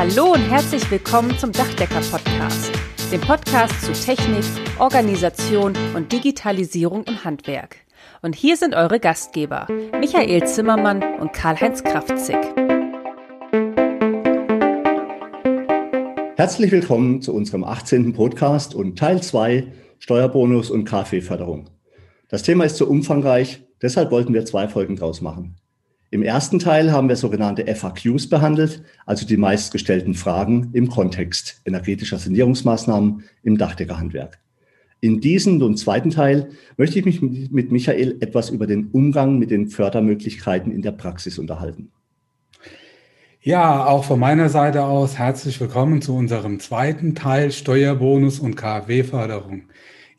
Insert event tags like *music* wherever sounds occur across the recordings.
Hallo und herzlich willkommen zum Dachdecker-Podcast, dem Podcast zu Technik, Organisation und Digitalisierung im Handwerk. Und hier sind eure Gastgeber, Michael Zimmermann und Karl-Heinz Kraftzig. Herzlich willkommen zu unserem 18. Podcast und Teil 2 Steuerbonus und KfW-Förderung. Das Thema ist so umfangreich, deshalb wollten wir zwei Folgen draus machen. Im ersten Teil haben wir sogenannte FAQs behandelt, also die meistgestellten Fragen im Kontext energetischer Sanierungsmaßnahmen im Dachdeckerhandwerk. In diesem und zweiten Teil möchte ich mich mit Michael etwas über den Umgang mit den Fördermöglichkeiten in der Praxis unterhalten. Ja, auch von meiner Seite aus herzlich willkommen zu unserem zweiten Teil Steuerbonus und KfW-Förderung.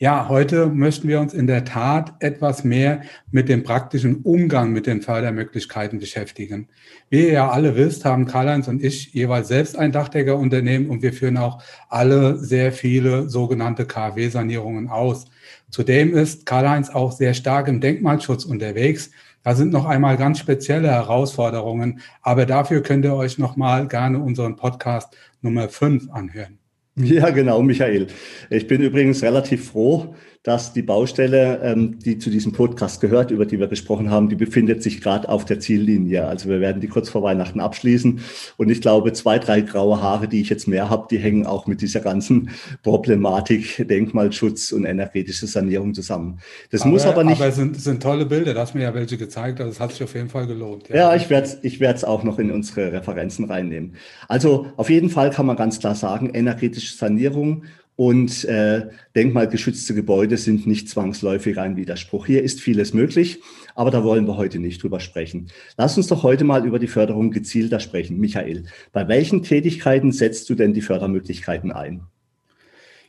Ja, heute möchten wir uns in der Tat etwas mehr mit dem praktischen Umgang mit den Fördermöglichkeiten beschäftigen. Wie ihr ja alle wisst, haben Karl-Heinz und ich jeweils selbst ein Dachdeckerunternehmen und wir führen auch alle sehr viele sogenannte KW-Sanierungen aus. Zudem ist Karl-Heinz auch sehr stark im Denkmalschutz unterwegs. Da sind noch einmal ganz spezielle Herausforderungen, aber dafür könnt ihr euch noch mal gerne unseren Podcast Nummer 5 anhören. Ja, genau, Michael. Ich bin übrigens relativ froh, dass die Baustelle, ähm, die zu diesem Podcast gehört, über die wir gesprochen haben, die befindet sich gerade auf der Ziellinie. Also wir werden die kurz vor Weihnachten abschließen. Und ich glaube, zwei, drei graue Haare, die ich jetzt mehr habe, die hängen auch mit dieser ganzen Problematik Denkmalschutz und energetische Sanierung zusammen. Das aber, muss aber nicht. Aber es sind, sind tolle Bilder, das hast mir ja welche gezeigt, also es hat sich auf jeden Fall gelohnt. Ja, ja ich werde es ich werd's auch noch in unsere Referenzen reinnehmen. Also auf jeden Fall kann man ganz klar sagen, energetische Sanierung und äh, denkmalgeschützte Gebäude sind nicht zwangsläufig ein Widerspruch. Hier ist vieles möglich, aber da wollen wir heute nicht drüber sprechen. Lass uns doch heute mal über die Förderung gezielter sprechen. Michael, bei welchen Tätigkeiten setzt du denn die Fördermöglichkeiten ein?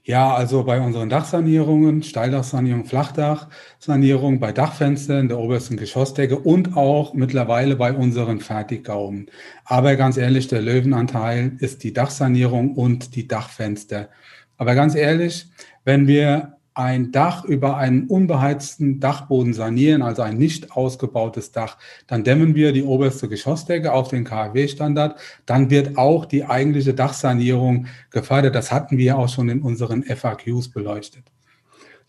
Ja, also bei unseren Dachsanierungen, Steildachsanierung, Flachdachsanierung, bei Dachfenstern der obersten Geschossdecke und auch mittlerweile bei unseren Fertiggaumen. Aber ganz ehrlich, der Löwenanteil ist die Dachsanierung und die Dachfenster. Aber ganz ehrlich, wenn wir ein Dach über einen unbeheizten Dachboden sanieren, also ein nicht ausgebautes Dach, dann dämmen wir die oberste Geschossdecke auf den KfW-Standard. Dann wird auch die eigentliche Dachsanierung gefördert. Das hatten wir auch schon in unseren FAQs beleuchtet.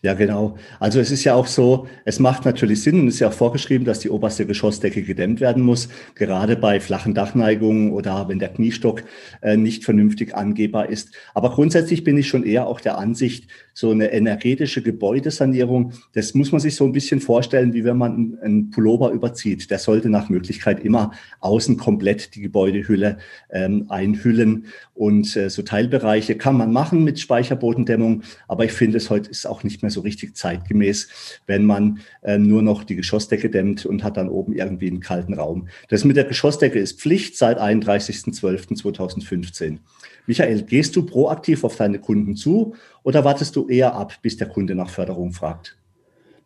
Ja, genau. Also es ist ja auch so, es macht natürlich Sinn und ist ja auch vorgeschrieben, dass die oberste Geschossdecke gedämmt werden muss, gerade bei flachen Dachneigungen oder wenn der Kniestock äh, nicht vernünftig angehbar ist. Aber grundsätzlich bin ich schon eher auch der Ansicht, so eine energetische Gebäudesanierung, das muss man sich so ein bisschen vorstellen, wie wenn man einen Pullover überzieht. Der sollte nach Möglichkeit immer außen komplett die Gebäudehülle ähm, einhüllen. Und äh, so Teilbereiche kann man machen mit Speicherbodendämmung, aber ich finde es heute ist auch nicht mehr so richtig zeitgemäß, wenn man äh, nur noch die Geschossdecke dämmt und hat dann oben irgendwie einen kalten Raum. Das mit der Geschossdecke ist Pflicht seit 31.12.2015. Michael, gehst du proaktiv auf deine Kunden zu oder wartest du eher ab, bis der Kunde nach Förderung fragt?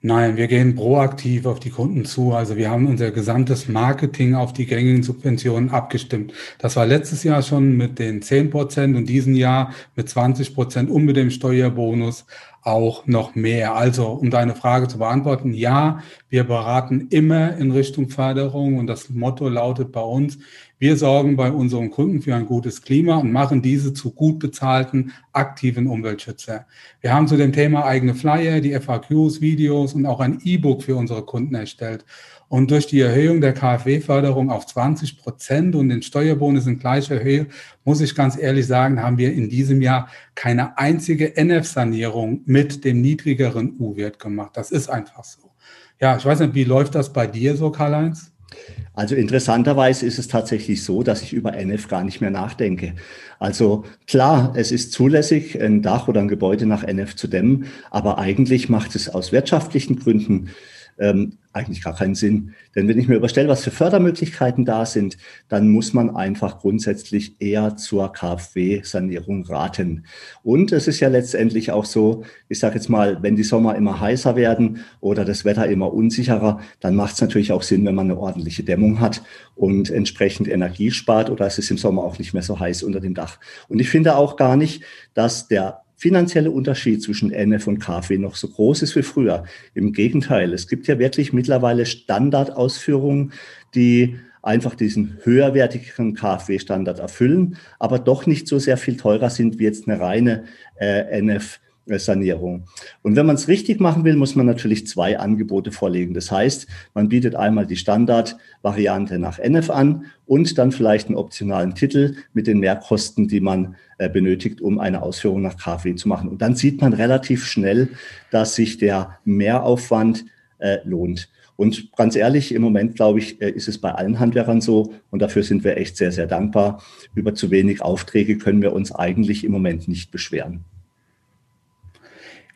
Nein, wir gehen proaktiv auf die Kunden zu. Also wir haben unser gesamtes Marketing auf die gängigen Subventionen abgestimmt. Das war letztes Jahr schon mit den 10 Prozent und diesen Jahr mit 20 Prozent und mit dem Steuerbonus auch noch mehr. Also, um deine Frage zu beantworten, ja, wir beraten immer in Richtung Förderung und das Motto lautet bei uns, wir sorgen bei unseren Kunden für ein gutes Klima und machen diese zu gut bezahlten, aktiven Umweltschützer. Wir haben zu dem Thema eigene Flyer, die FAQs, Videos und auch ein E-Book für unsere Kunden erstellt. Und durch die Erhöhung der KfW-Förderung auf 20 Prozent und den Steuerbonus in gleicher Höhe, muss ich ganz ehrlich sagen, haben wir in diesem Jahr keine einzige NF-Sanierung mit dem niedrigeren U-Wert gemacht. Das ist einfach so. Ja, ich weiß nicht, wie läuft das bei dir so, Karl-Heinz? Also interessanterweise ist es tatsächlich so, dass ich über NF gar nicht mehr nachdenke. Also klar, es ist zulässig, ein Dach oder ein Gebäude nach NF zu dämmen, aber eigentlich macht es aus wirtschaftlichen Gründen ähm, eigentlich gar keinen Sinn. Denn wenn ich mir überstelle, was für Fördermöglichkeiten da sind, dann muss man einfach grundsätzlich eher zur KfW-Sanierung raten. Und es ist ja letztendlich auch so, ich sage jetzt mal, wenn die Sommer immer heißer werden oder das Wetter immer unsicherer, dann macht es natürlich auch Sinn, wenn man eine ordentliche Dämmung hat und entsprechend Energie spart oder es ist im Sommer auch nicht mehr so heiß unter dem Dach. Und ich finde auch gar nicht, dass der finanzielle Unterschied zwischen NF und KfW noch so groß ist wie früher. Im Gegenteil, es gibt ja wirklich mittlerweile Standardausführungen, die einfach diesen höherwertigen KfW-Standard erfüllen, aber doch nicht so sehr viel teurer sind wie jetzt eine reine äh, NF. Sanierung. Und wenn man es richtig machen will, muss man natürlich zwei Angebote vorlegen. Das heißt, man bietet einmal die Standardvariante nach NF an und dann vielleicht einen optionalen Titel mit den Mehrkosten, die man äh, benötigt, um eine Ausführung nach KfW zu machen. Und dann sieht man relativ schnell, dass sich der Mehraufwand äh, lohnt. Und ganz ehrlich, im Moment, glaube ich, äh, ist es bei allen Handwerkern so. Und dafür sind wir echt sehr, sehr dankbar. Über zu wenig Aufträge können wir uns eigentlich im Moment nicht beschweren.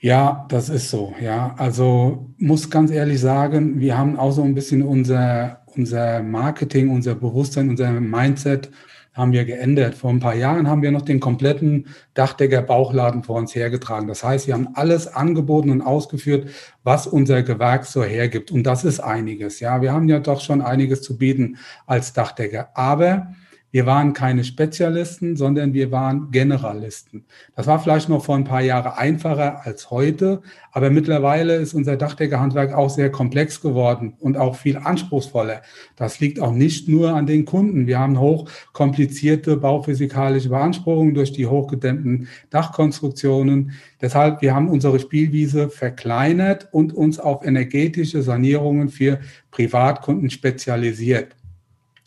Ja, das ist so. Ja, also muss ganz ehrlich sagen, wir haben auch so ein bisschen unser, unser Marketing, unser Bewusstsein, unser Mindset haben wir geändert. Vor ein paar Jahren haben wir noch den kompletten Dachdecker-Bauchladen vor uns hergetragen. Das heißt, wir haben alles angeboten und ausgeführt, was unser Gewerk so hergibt. Und das ist einiges. Ja, wir haben ja doch schon einiges zu bieten als Dachdecker. Aber wir waren keine Spezialisten, sondern wir waren Generalisten. Das war vielleicht noch vor ein paar Jahren einfacher als heute, aber mittlerweile ist unser Dachdeckerhandwerk auch sehr komplex geworden und auch viel anspruchsvoller. Das liegt auch nicht nur an den Kunden. Wir haben hoch komplizierte bauphysikalische Beanspruchungen durch die hochgedämmten Dachkonstruktionen. Deshalb, wir haben unsere Spielwiese verkleinert und uns auf energetische Sanierungen für Privatkunden spezialisiert.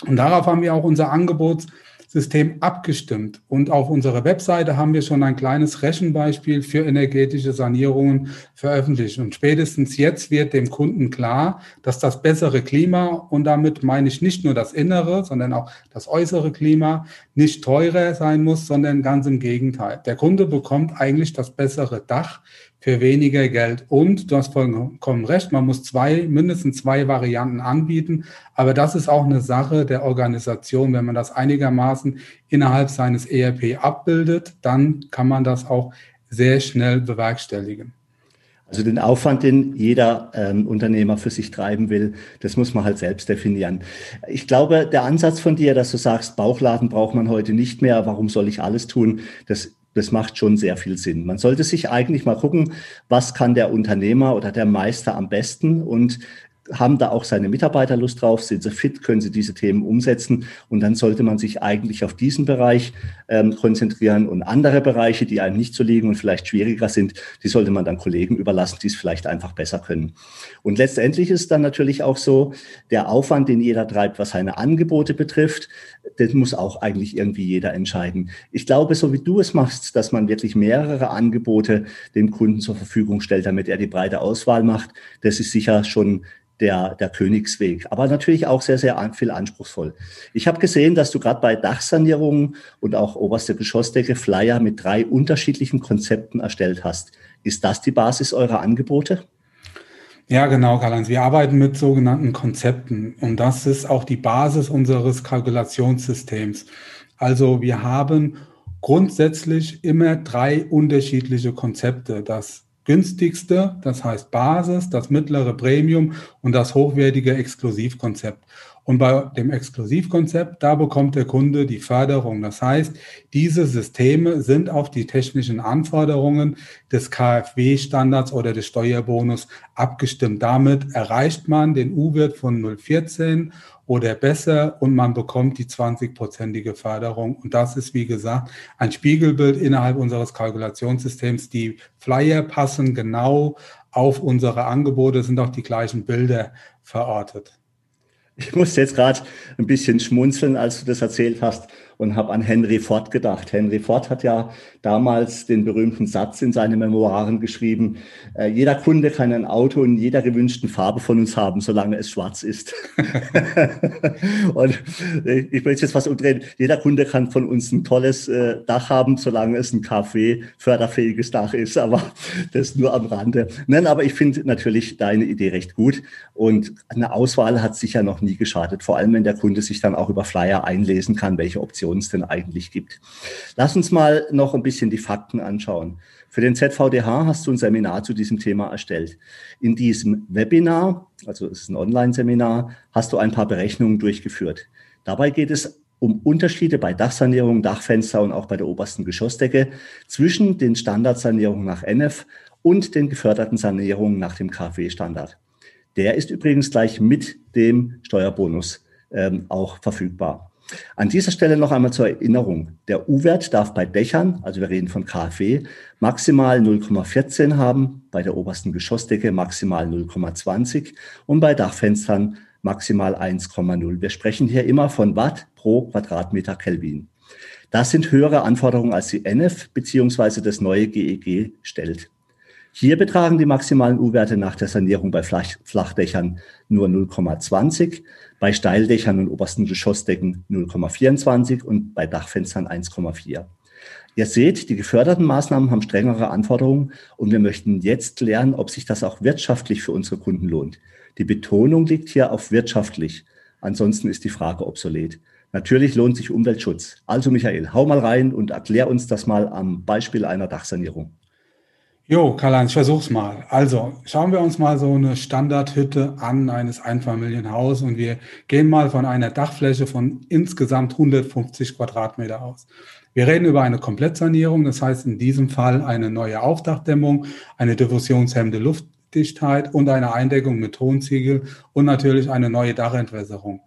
Und darauf haben wir auch unser Angebotssystem abgestimmt. Und auf unserer Webseite haben wir schon ein kleines Rechenbeispiel für energetische Sanierungen veröffentlicht. Und spätestens jetzt wird dem Kunden klar, dass das bessere Klima, und damit meine ich nicht nur das innere, sondern auch das äußere Klima, nicht teurer sein muss, sondern ganz im Gegenteil. Der Kunde bekommt eigentlich das bessere Dach für weniger Geld. Und du hast vollkommen recht, man muss zwei, mindestens zwei Varianten anbieten. Aber das ist auch eine Sache der Organisation. Wenn man das einigermaßen innerhalb seines ERP abbildet, dann kann man das auch sehr schnell bewerkstelligen. Also den Aufwand, den jeder ähm, Unternehmer für sich treiben will, das muss man halt selbst definieren. Ich glaube, der Ansatz von dir, dass du sagst, Bauchladen braucht man heute nicht mehr, warum soll ich alles tun, das das macht schon sehr viel Sinn. Man sollte sich eigentlich mal gucken, was kann der Unternehmer oder der Meister am besten und haben da auch seine Mitarbeiter Lust drauf? Sind sie fit? Können sie diese Themen umsetzen? Und dann sollte man sich eigentlich auf diesen Bereich ähm, konzentrieren und andere Bereiche, die einem nicht so liegen und vielleicht schwieriger sind, die sollte man dann Kollegen überlassen, die es vielleicht einfach besser können. Und letztendlich ist dann natürlich auch so, der Aufwand, den jeder treibt, was seine Angebote betrifft, das muss auch eigentlich irgendwie jeder entscheiden. Ich glaube, so wie du es machst, dass man wirklich mehrere Angebote dem Kunden zur Verfügung stellt, damit er die breite Auswahl macht, das ist sicher schon der, der Königsweg, aber natürlich auch sehr, sehr viel anspruchsvoll. Ich habe gesehen, dass du gerade bei Dachsanierungen und auch oberste Geschossdecke Flyer mit drei unterschiedlichen Konzepten erstellt hast. Ist das die Basis eurer Angebote? Ja, genau, Karl-Heinz. Wir arbeiten mit sogenannten Konzepten und das ist auch die Basis unseres Kalkulationssystems. Also wir haben grundsätzlich immer drei unterschiedliche Konzepte. Das günstigste, das heißt Basis, das mittlere Premium und das hochwertige Exklusivkonzept. Und bei dem Exklusivkonzept, da bekommt der Kunde die Förderung. Das heißt, diese Systeme sind auf die technischen Anforderungen des KfW-Standards oder des Steuerbonus abgestimmt. Damit erreicht man den U-Wert von 014 oder besser und man bekommt die 20-prozentige Förderung. Und das ist, wie gesagt, ein Spiegelbild innerhalb unseres Kalkulationssystems. Die Flyer passen genau auf unsere Angebote, sind auch die gleichen Bilder verortet. Ich musste jetzt gerade ein bisschen schmunzeln, als du das erzählt hast und habe an Henry Ford gedacht. Henry Ford hat ja damals den berühmten Satz in seinen Memoiren geschrieben, äh, jeder Kunde kann ein Auto in jeder gewünschten Farbe von uns haben, solange es schwarz ist. *laughs* und ich möchte jetzt was umdrehen. Jeder Kunde kann von uns ein tolles äh, Dach haben, solange es ein Kaffee förderfähiges Dach ist, aber das nur am Rande. Nein, aber ich finde natürlich deine Idee recht gut und eine Auswahl hat sicher noch nie geschadet, vor allem wenn der Kunde sich dann auch über Flyer einlesen kann, welche Optionen Informationen es denn eigentlich gibt. Lass uns mal noch ein bisschen die Fakten anschauen. Für den ZVDH hast du ein Seminar zu diesem Thema erstellt. In diesem Webinar, also es ist ein Online-Seminar, hast du ein paar Berechnungen durchgeführt. Dabei geht es um Unterschiede bei Dachsanierung, Dachfenster und auch bei der obersten Geschossdecke zwischen den Standardsanierungen nach NF und den geförderten Sanierungen nach dem KfW-Standard. Der ist übrigens gleich mit dem Steuerbonus ähm, auch verfügbar. An dieser Stelle noch einmal zur Erinnerung. Der U-Wert darf bei Dächern, also wir reden von KfW, maximal 0,14 haben, bei der obersten Geschossdecke maximal 0,20 und bei Dachfenstern maximal 1,0. Wir sprechen hier immer von Watt pro Quadratmeter Kelvin. Das sind höhere Anforderungen, als die NF bzw. das neue GEG e stellt. Hier betragen die maximalen U-Werte nach der Sanierung bei Flachdächern nur 0,20, bei Steildächern und obersten Geschossdecken 0,24 und bei Dachfenstern 1,4. Ihr seht, die geförderten Maßnahmen haben strengere Anforderungen und wir möchten jetzt lernen, ob sich das auch wirtschaftlich für unsere Kunden lohnt. Die Betonung liegt hier auf wirtschaftlich. Ansonsten ist die Frage obsolet. Natürlich lohnt sich Umweltschutz. Also Michael, hau mal rein und erklär uns das mal am Beispiel einer Dachsanierung. Jo, Karl-Heinz, versuch's mal. Also, schauen wir uns mal so eine Standardhütte an eines Einfamilienhaus und wir gehen mal von einer Dachfläche von insgesamt 150 Quadratmeter aus. Wir reden über eine Komplettsanierung, das heißt in diesem Fall eine neue Aufdachdämmung, eine diffusionshemmende Luftdichtheit und eine Eindeckung mit Tonziegel und natürlich eine neue Dachentwässerung.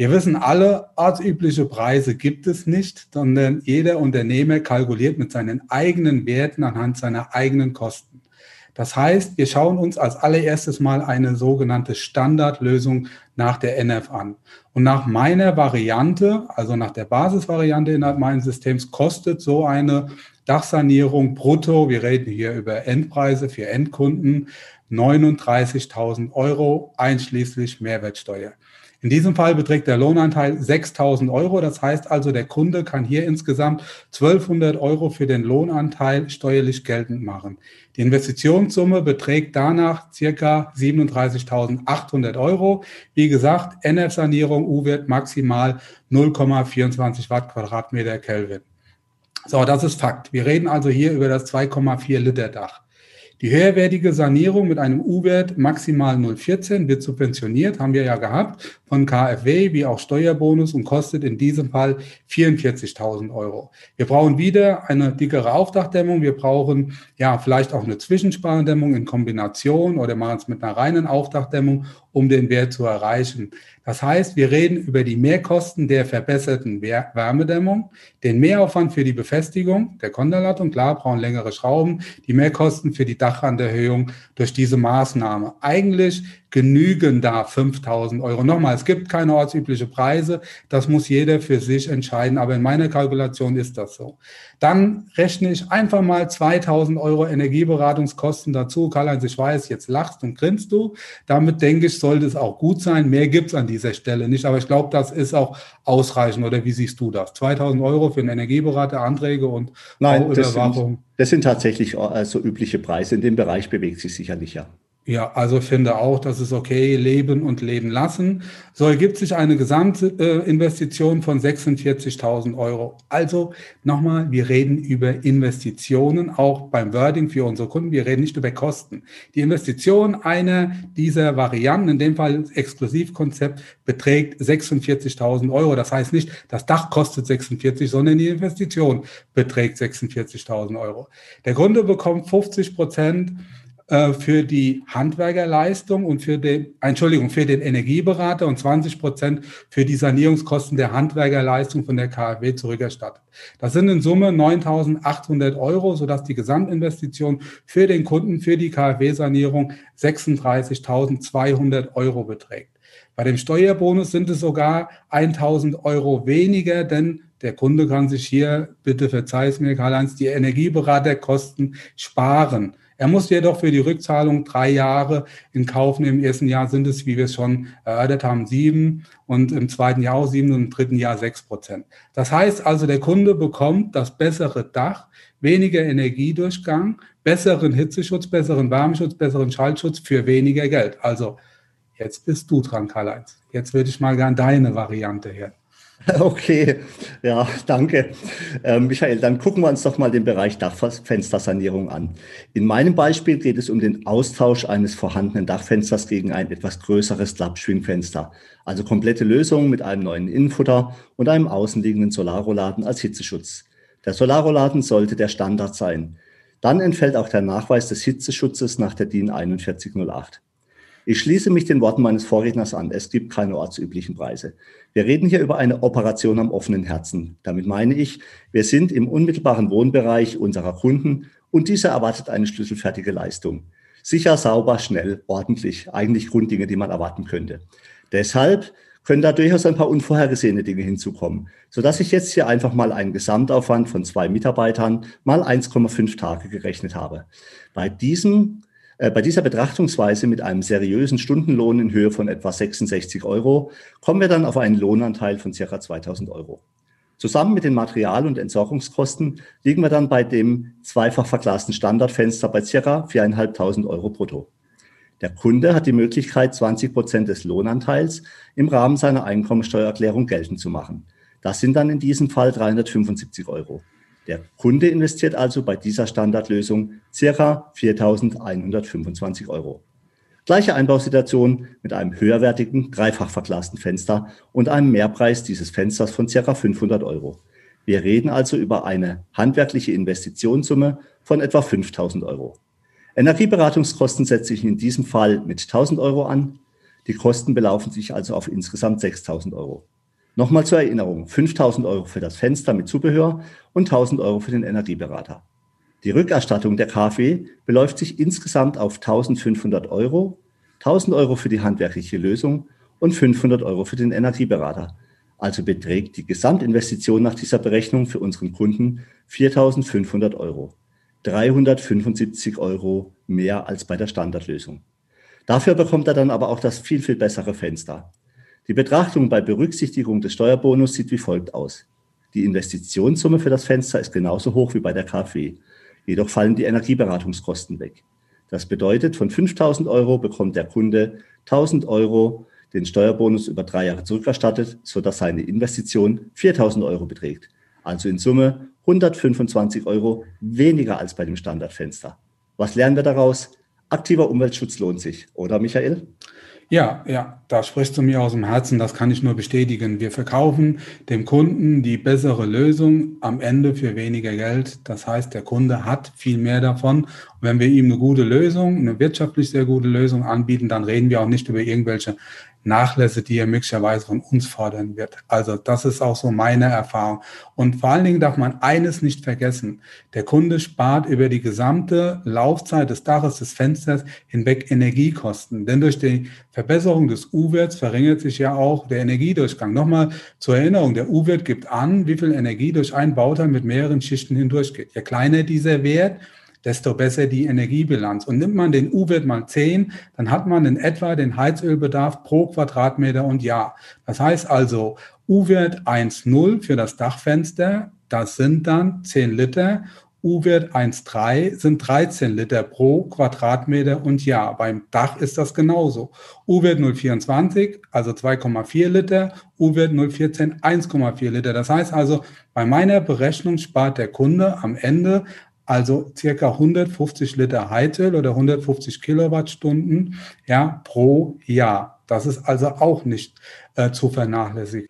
Wir wissen alle, ortsübliche Preise gibt es nicht, sondern jeder Unternehmer kalkuliert mit seinen eigenen Werten anhand seiner eigenen Kosten. Das heißt, wir schauen uns als allererstes mal eine sogenannte Standardlösung nach der NF an. Und nach meiner Variante, also nach der Basisvariante innerhalb meines Systems, kostet so eine Dachsanierung brutto, wir reden hier über Endpreise für Endkunden, 39.000 Euro einschließlich Mehrwertsteuer. In diesem Fall beträgt der Lohnanteil 6.000 Euro. Das heißt also, der Kunde kann hier insgesamt 1.200 Euro für den Lohnanteil steuerlich geltend machen. Die Investitionssumme beträgt danach circa 37.800 Euro. Wie gesagt, NF-Sanierung U-Wert maximal 0,24 Watt Quadratmeter Kelvin. So, das ist Fakt. Wir reden also hier über das 2,4 Liter Dach. Die höherwertige Sanierung mit einem U-Wert maximal 0,14 wird subventioniert, haben wir ja gehabt, von KfW wie auch Steuerbonus und kostet in diesem Fall 44.000 Euro. Wir brauchen wieder eine dickere Aufdachdämmung. Wir brauchen ja vielleicht auch eine Zwischenspardämmung in Kombination oder machen es mit einer reinen Aufdachdämmung, um den Wert zu erreichen. Das heißt, wir reden über die Mehrkosten der verbesserten Wärmedämmung, den Mehraufwand für die Befestigung der Konterlattung, klar, brauchen längere Schrauben, die Mehrkosten für die Dachranderhöhung durch diese Maßnahme. Eigentlich genügen da 5000 Euro. Nochmal, es gibt keine ortsübliche Preise, das muss jeder für sich entscheiden, aber in meiner Kalkulation ist das so. Dann rechne ich einfach mal 2000 Euro Energieberatungskosten dazu. Karl-Heinz, ich weiß, jetzt lachst und grinst du. Damit denke ich, sollte es auch gut sein. Mehr gibt's an dieser Stelle nicht, aber ich glaube, das ist auch ausreichend. Oder wie siehst du das? 2000 Euro für einen Energieberater, Anträge und Nein, das sind, das sind tatsächlich also übliche Preise. In dem Bereich bewegt sich sicherlich ja. Ja, also finde auch, das ist okay, leben und leben lassen. So ergibt sich eine Gesamtinvestition von 46.000 Euro. Also nochmal, wir reden über Investitionen, auch beim Wording für unsere Kunden. Wir reden nicht über Kosten. Die Investition einer dieser Varianten, in dem Fall Exklusivkonzept, beträgt 46.000 Euro. Das heißt nicht, das Dach kostet 46, sondern die Investition beträgt 46.000 Euro. Der Kunde bekommt 50 Prozent äh, für die Handwerkerleistung und für den, Entschuldigung, für den Energieberater und 20 Prozent für die Sanierungskosten der Handwerkerleistung von der KfW zurückerstattet. Das sind in Summe 9.800 Euro, sodass die Gesamtinvestition für den Kunden, für die KfW-Sanierung 36.200 Euro beträgt. Bei dem Steuerbonus sind es sogar 1000 Euro weniger, denn der Kunde kann sich hier, bitte verzeih es mir, Karl-Heinz, die Energieberaterkosten sparen. Er muss jedoch für die Rückzahlung drei Jahre in Kauf nehmen. Im ersten Jahr sind es, wie wir es schon erörtert haben, sieben und im zweiten Jahr auch sieben und im dritten Jahr sechs Prozent. Das heißt also, der Kunde bekommt das bessere Dach, weniger Energiedurchgang, besseren Hitzeschutz, besseren Wärmeschutz, besseren Schaltschutz für weniger Geld. Also jetzt bist du dran, Karl-Heinz. Jetzt würde ich mal gern deine Variante her. *laughs* Okay, ja, danke. Äh, Michael, dann gucken wir uns doch mal den Bereich Dachfenstersanierung an. In meinem Beispiel geht es um den Austausch eines vorhandenen Dachfensters gegen ein etwas größeres Klappschwingfenster. Also komplette Lösung mit einem neuen Innenfutter und einem außenliegenden Solarrolladen als Hitzeschutz. Der Solarrolladen sollte der Standard sein. Dann entfällt auch der Nachweis des Hitzeschutzes nach der DIN 4108. Ich schließe mich den Worten meines Vorredners an. Es gibt keine ortsüblichen Preise. Wir reden hier über eine Operation am offenen Herzen. Damit meine ich, wir sind im unmittelbaren Wohnbereich unserer Kunden und dieser erwartet eine schlüsselfertige Leistung. Sicher, sauber, schnell, ordentlich. Eigentlich Grunddinge, die man erwarten könnte. Deshalb können da durchaus ein paar unvorhergesehene Dinge hinzukommen, sodass ich jetzt hier einfach mal einen Gesamtaufwand von zwei Mitarbeitern mal 1,5 Tage gerechnet habe. Bei diesem bei dieser Betrachtungsweise mit einem seriösen Stundenlohn in Höhe von etwa 66 Euro kommen wir dann auf einen Lohnanteil von circa 2000 Euro. Zusammen mit den Material- und Entsorgungskosten liegen wir dann bei dem zweifach verglasten Standardfenster bei circa 4.500 Euro brutto. Der Kunde hat die Möglichkeit, 20 Prozent des Lohnanteils im Rahmen seiner Einkommensteuererklärung geltend zu machen. Das sind dann in diesem Fall 375 Euro. Der Kunde investiert also bei dieser Standardlösung circa 4.125 Euro. Gleiche Einbausituation mit einem höherwertigen, dreifach verglasten Fenster und einem Mehrpreis dieses Fensters von circa 500 Euro. Wir reden also über eine handwerkliche Investitionssumme von etwa 5000 Euro. Energieberatungskosten setze ich in diesem Fall mit 1000 Euro an. Die Kosten belaufen sich also auf insgesamt 6000 Euro. Nochmal zur Erinnerung, 5000 Euro für das Fenster mit Zubehör und 1000 Euro für den Energieberater. Die Rückerstattung der KfW beläuft sich insgesamt auf 1500 Euro, 1000 Euro für die handwerkliche Lösung und 500 Euro für den Energieberater. Also beträgt die Gesamtinvestition nach dieser Berechnung für unseren Kunden 4500 Euro. 375 Euro mehr als bei der Standardlösung. Dafür bekommt er dann aber auch das viel, viel bessere Fenster. Die Betrachtung bei Berücksichtigung des Steuerbonus sieht wie folgt aus. Die Investitionssumme für das Fenster ist genauso hoch wie bei der KfW. Jedoch fallen die Energieberatungskosten weg. Das bedeutet, von 5000 Euro bekommt der Kunde 1000 Euro den Steuerbonus über drei Jahre zurückerstattet, sodass seine Investition 4000 Euro beträgt. Also in Summe 125 Euro weniger als bei dem Standardfenster. Was lernen wir daraus? Aktiver Umweltschutz lohnt sich, oder Michael? Ja, ja, da sprichst du mir aus dem Herzen, das kann ich nur bestätigen. Wir verkaufen dem Kunden die bessere Lösung am Ende für weniger Geld. Das heißt, der Kunde hat viel mehr davon. Und wenn wir ihm eine gute Lösung, eine wirtschaftlich sehr gute Lösung anbieten, dann reden wir auch nicht über irgendwelche Nachlässe, die er möglicherweise von uns fordern wird. Also das ist auch so meine Erfahrung. Und vor allen Dingen darf man eines nicht vergessen. Der Kunde spart über die gesamte Laufzeit des Daches, des Fensters hinweg Energiekosten. Denn durch die Verbesserung des U-Werts verringert sich ja auch der Energiedurchgang. Nochmal zur Erinnerung, der U-Wert gibt an, wie viel Energie durch ein Bauteil mit mehreren Schichten hindurchgeht. Je kleiner dieser Wert, desto besser die Energiebilanz. Und nimmt man den U-Wert mal 10, dann hat man in etwa den Heizölbedarf pro Quadratmeter und Jahr. Das heißt also, U-Wert 1,0 für das Dachfenster, das sind dann 10 Liter. U-Wert 1,3 sind 13 Liter pro Quadratmeter und Jahr. Beim Dach ist das genauso. U-Wert 0,24, also 2,4 Liter. U-Wert 0,14, 1,4 Liter. Das heißt also, bei meiner Berechnung spart der Kunde am Ende also circa 150 Liter Heizöl oder 150 Kilowattstunden ja, pro Jahr. Das ist also auch nicht äh, zu vernachlässigen.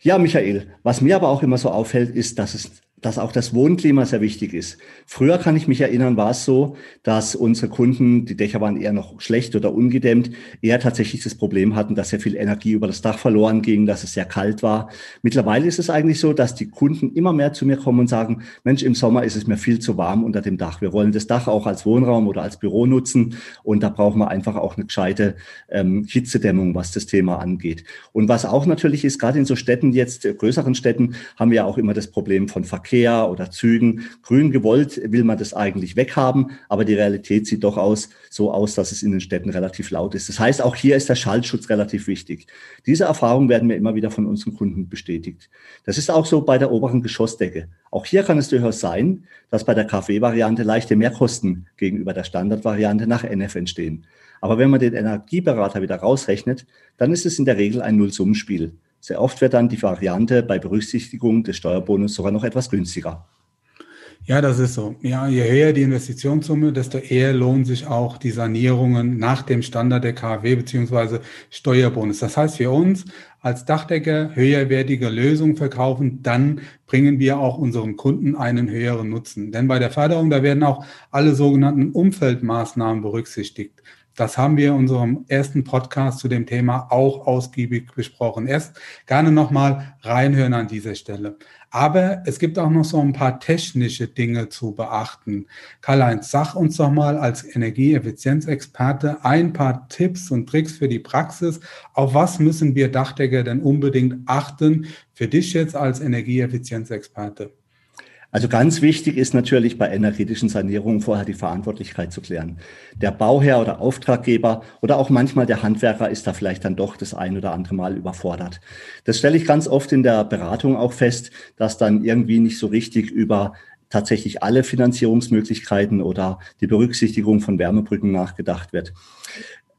Ja, Michael, was mir aber auch immer so auffällt, ist, dass es dass auch das Wohnklima sehr wichtig ist. Früher kann ich mich erinnern, war es so, dass unsere Kunden, die Dächer waren eher noch schlecht oder ungedämmt, eher tatsächlich das Problem hatten, dass sehr viel Energie über das Dach verloren ging, dass es sehr kalt war. Mittlerweile ist es eigentlich so, dass die Kunden immer mehr zu mir kommen und sagen, Mensch, im Sommer ist es mir viel zu warm unter dem Dach. Wir wollen das Dach auch als Wohnraum oder als Büro nutzen und da brauchen wir einfach auch eine gescheite ähm, Hitzedämmung, was das Thema angeht. Und was auch natürlich ist, gerade in so Städten jetzt, äh, größeren Städten, haben wir ja auch immer das Problem von Verkehr Verkehr oder Zügen. Grün gewollt will man das eigentlich weghaben, aber die Realität sieht doch aus, so aus, dass es in den Städten relativ laut ist. Das heißt, auch hier ist der Schallschutz relativ wichtig. Diese Erfahrung werden mir immer wieder von unseren Kunden bestätigt. Das ist auch so bei der oberen Geschossdecke. Auch hier kann es durchaus sein, dass bei der KfW-Variante leichte Mehrkosten gegenüber der Standardvariante nach NF entstehen. Aber wenn man den Energieberater wieder rausrechnet, dann ist es in der Regel ein Nullsummenspiel. Sehr oft wird dann die Variante bei Berücksichtigung des Steuerbonus sogar noch etwas günstiger. Ja, das ist so. Ja, je höher die Investitionssumme, desto eher lohnen sich auch die Sanierungen nach dem Standard der KfW beziehungsweise Steuerbonus. Das heißt für uns als Dachdecker höherwertige Lösungen verkaufen, dann bringen wir auch unseren Kunden einen höheren Nutzen. Denn bei der Förderung, da werden auch alle sogenannten Umfeldmaßnahmen berücksichtigt. Das haben wir in unserem ersten Podcast zu dem Thema auch ausgiebig besprochen. Erst gerne nochmal reinhören an dieser Stelle. Aber es gibt auch noch so ein paar technische Dinge zu beachten. Karl-Heinz, sag uns doch mal als Energieeffizienzexperte ein paar Tipps und Tricks für die Praxis. Auf was müssen wir Dachdecker denn unbedingt achten? Für dich jetzt als Energieeffizienzexperte. Also ganz wichtig ist natürlich bei energetischen Sanierungen vorher die Verantwortlichkeit zu klären. Der Bauherr oder Auftraggeber oder auch manchmal der Handwerker ist da vielleicht dann doch das ein oder andere Mal überfordert. Das stelle ich ganz oft in der Beratung auch fest, dass dann irgendwie nicht so richtig über tatsächlich alle Finanzierungsmöglichkeiten oder die Berücksichtigung von Wärmebrücken nachgedacht wird.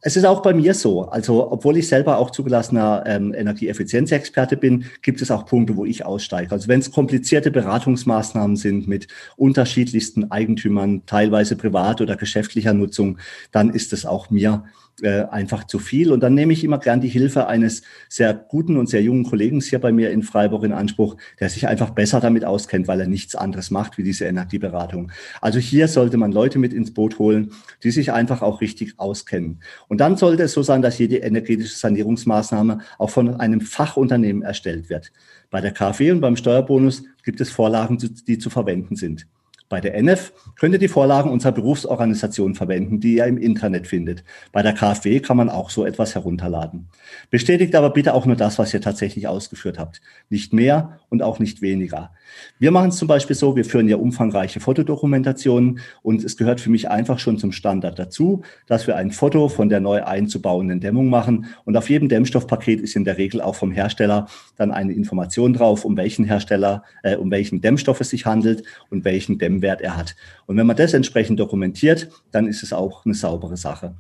Es ist auch bei mir so. Also, obwohl ich selber auch zugelassener ähm, Energieeffizienzexperte bin, gibt es auch Punkte, wo ich aussteige. Also, wenn es komplizierte Beratungsmaßnahmen sind mit unterschiedlichsten Eigentümern, teilweise privat oder geschäftlicher Nutzung, dann ist es auch mir äh, einfach zu viel. Und dann nehme ich immer gern die Hilfe eines sehr guten und sehr jungen Kollegen hier bei mir in Freiburg in Anspruch, der sich einfach besser damit auskennt, weil er nichts anderes macht wie diese Energieberatung. Also hier sollte man Leute mit ins Boot holen, die sich einfach auch richtig auskennen. Und dann sollte es so sein, dass jede energetische Sanierungsmaßnahme auch von einem Fachunternehmen erstellt wird. Bei der KfW und beim Steuerbonus gibt es Vorlagen, die zu verwenden sind. Bei der NF könnt ihr die Vorlagen unserer Berufsorganisation verwenden, die ihr im Internet findet. Bei der KfW kann man auch so etwas herunterladen. Bestätigt aber bitte auch nur das, was ihr tatsächlich ausgeführt habt. Nicht mehr und auch nicht weniger. Wir machen es zum Beispiel so, wir führen ja umfangreiche Fotodokumentationen und es gehört für mich einfach schon zum Standard dazu, dass wir ein Foto von der neu einzubauenden Dämmung machen und auf jedem Dämmstoffpaket ist in der Regel auch vom Hersteller dann eine Information drauf, um welchen Hersteller, äh, um welchen Dämmstoff es sich handelt und welchen Dämmwert er hat. Und wenn man das entsprechend dokumentiert, dann ist es auch eine saubere Sache.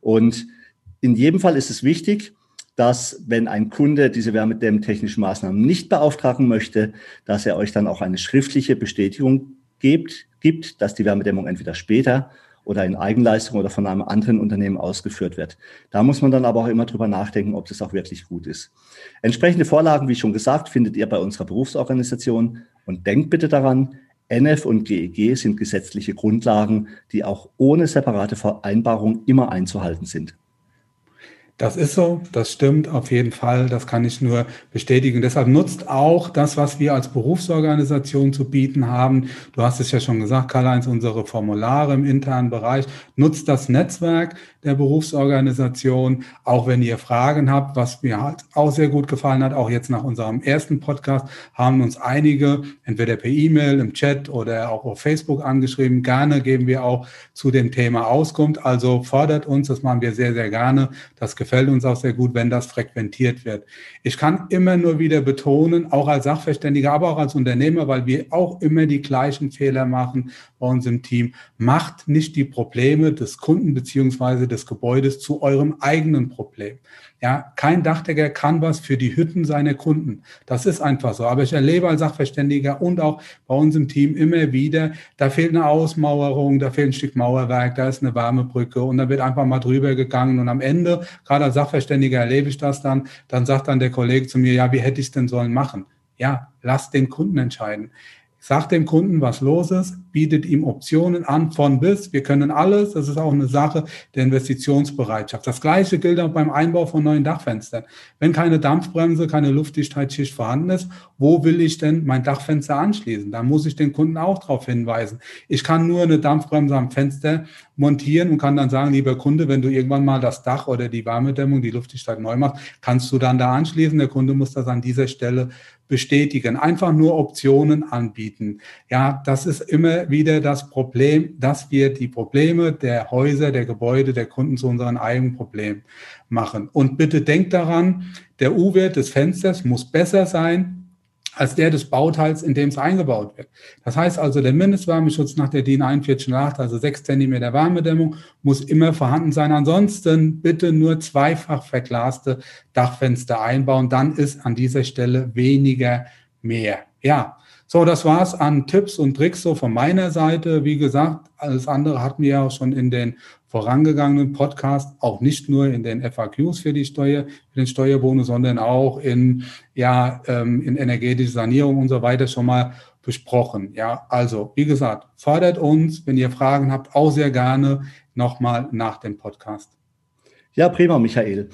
Und in jedem Fall ist es wichtig, dass wenn ein Kunde diese wärmedämmtechnischen Maßnahmen nicht beauftragen möchte, dass er euch dann auch eine schriftliche Bestätigung gibt, gibt, dass die Wärmedämmung entweder später oder in Eigenleistung oder von einem anderen Unternehmen ausgeführt wird. Da muss man dann aber auch immer drüber nachdenken, ob das auch wirklich gut ist. Entsprechende Vorlagen, wie schon gesagt, findet ihr bei unserer Berufsorganisation und denkt bitte daran, NF und GEG e sind gesetzliche Grundlagen, die auch ohne separate Vereinbarung immer einzuhalten sind. Das ist so, das stimmt auf jeden Fall, das kann ich nur bestätigen. Deshalb nutzt auch das, was wir als Berufsorganisation zu bieten haben. Du hast es ja schon gesagt, Karl-Heinz, unsere Formulare im internen Bereich. Nutzt das Netzwerk der Berufsorganisation, auch wenn ihr Fragen habt, was mir halt auch sehr gut gefallen hat. Auch jetzt nach unserem ersten Podcast haben uns einige entweder per E-Mail, im Chat oder auch auf Facebook angeschrieben. Gerne geben wir auch zu dem Thema Auskunft. Also fordert uns, das machen wir sehr, sehr gerne. Das gefällt uns auch sehr gut, wenn das frequentiert wird. Ich kann immer nur wieder betonen, auch als Sachverständiger, aber auch als Unternehmer, weil wir auch immer die gleichen Fehler machen bei uns im Team. Macht nicht die Probleme des Kunden beziehungsweise des Gebäudes zu eurem eigenen Problem. Ja, kein Dachdecker kann was für die Hütten seiner Kunden. Das ist einfach so. Aber ich erlebe als Sachverständiger und auch bei uns im Team immer wieder, da fehlt eine Ausmauerung, da fehlt ein Stück Mauerwerk, da ist eine Wärmebrücke und da wird einfach mal drüber gegangen. Und am Ende, gerade als Sachverständiger erlebe ich das dann, dann sagt dann der Kollege zu mir, ja, wie hätte ich es denn sollen machen? Ja, lass den Kunden entscheiden. Sagt dem Kunden, was los ist, bietet ihm Optionen an von bis. Wir können alles. Das ist auch eine Sache der Investitionsbereitschaft. Das Gleiche gilt auch beim Einbau von neuen Dachfenstern. Wenn keine Dampfbremse, keine Luftdichtheitsschicht vorhanden ist, wo will ich denn mein Dachfenster anschließen? Da muss ich den Kunden auch darauf hinweisen. Ich kann nur eine Dampfbremse am Fenster montieren und kann dann sagen, lieber Kunde, wenn du irgendwann mal das Dach oder die Wärmedämmung, die Luftdichtheit neu machst, kannst du dann da anschließen. Der Kunde muss das an dieser Stelle bestätigen, einfach nur Optionen anbieten. Ja, das ist immer wieder das Problem, dass wir die Probleme der Häuser, der Gebäude, der Kunden zu unseren eigenen Problemen machen. Und bitte denkt daran, der U-Wert des Fensters muss besser sein als der des Bauteils, in dem es eingebaut wird. Das heißt also, der Mindestwärmeschutz nach der DIN 4108, also sechs Zentimeter Wärmedämmung, muss immer vorhanden sein. Ansonsten bitte nur zweifach verglaste Dachfenster einbauen. Dann ist an dieser Stelle weniger mehr. Ja, so, das war's an Tipps und Tricks so von meiner Seite. Wie gesagt, alles andere hatten wir ja auch schon in den vorangegangenen Podcast auch nicht nur in den FAQs für die Steuer, für den Steuerbonus, sondern auch in, ja, ähm, in energetische Sanierung und so weiter schon mal besprochen. Ja, also, wie gesagt, fordert uns, wenn ihr Fragen habt, auch sehr gerne nochmal nach dem Podcast. Ja, prima, Michael.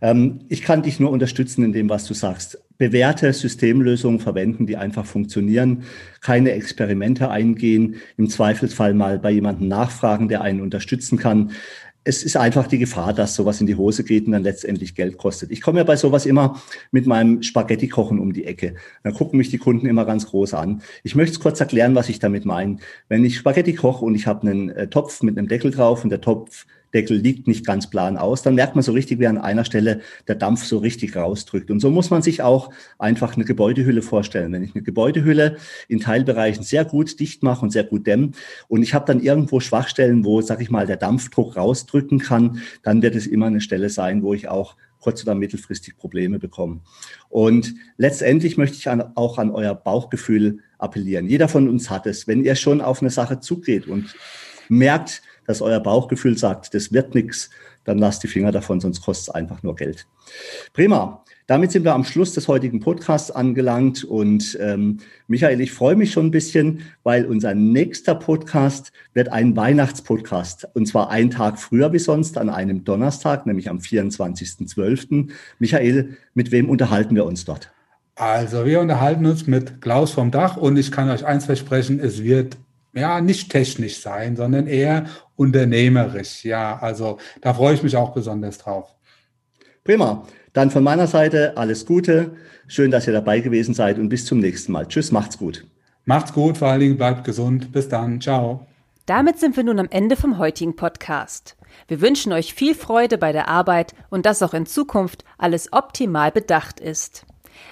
Ähm, ich kann dich nur unterstützen in dem, was du sagst. Bewährte Systemlösungen verwenden, die einfach funktionieren, keine Experimente eingehen, im Zweifelsfall mal bei jemandem nachfragen, der einen unterstützen kann. Es ist einfach die Gefahr, dass sowas in die Hose geht und dann letztendlich Geld kostet. Ich komme ja bei sowas immer mit meinem Spaghetti-Kochen um die Ecke. Dann gucken mich die Kunden immer ganz groß an. Ich möchte es kurz erklären, was ich damit meine. Wenn ich Spaghetti koche und ich habe einen äh, Topf mit einem Deckel drauf und der Topf Deckel liegt nicht ganz plan aus, dann merkt man so richtig, wie an einer Stelle der Dampf so richtig rausdrückt. Und so muss man sich auch einfach eine Gebäudehülle vorstellen. Wenn ich eine Gebäudehülle in Teilbereichen sehr gut dicht mache und sehr gut dämme und ich habe dann irgendwo Schwachstellen, wo, sag ich mal, der Dampfdruck rausdrücken kann, dann wird es immer eine Stelle sein, wo ich auch kurz- oder mittelfristig Probleme bekomme. Und letztendlich möchte ich an, auch an euer Bauchgefühl appellieren. Jeder von uns hat es. Wenn ihr schon auf eine Sache zugeht und merkt, dass euer Bauchgefühl sagt, das wird nichts, dann lasst die Finger davon, sonst kostet es einfach nur Geld. Prima. Damit sind wir am Schluss des heutigen Podcasts angelangt. Und ähm, Michael, ich freue mich schon ein bisschen, weil unser nächster Podcast wird ein Weihnachtspodcast. Und zwar einen Tag früher wie sonst, an einem Donnerstag, nämlich am 24.12. Michael, mit wem unterhalten wir uns dort? Also wir unterhalten uns mit Klaus vom Dach und ich kann euch eins versprechen, es wird ja, nicht technisch sein, sondern eher unternehmerisch. Ja, also da freue ich mich auch besonders drauf. Prima. Dann von meiner Seite alles Gute. Schön, dass ihr dabei gewesen seid und bis zum nächsten Mal. Tschüss, macht's gut. Macht's gut, vor allen Dingen bleibt gesund. Bis dann. Ciao. Damit sind wir nun am Ende vom heutigen Podcast. Wir wünschen euch viel Freude bei der Arbeit und dass auch in Zukunft alles optimal bedacht ist.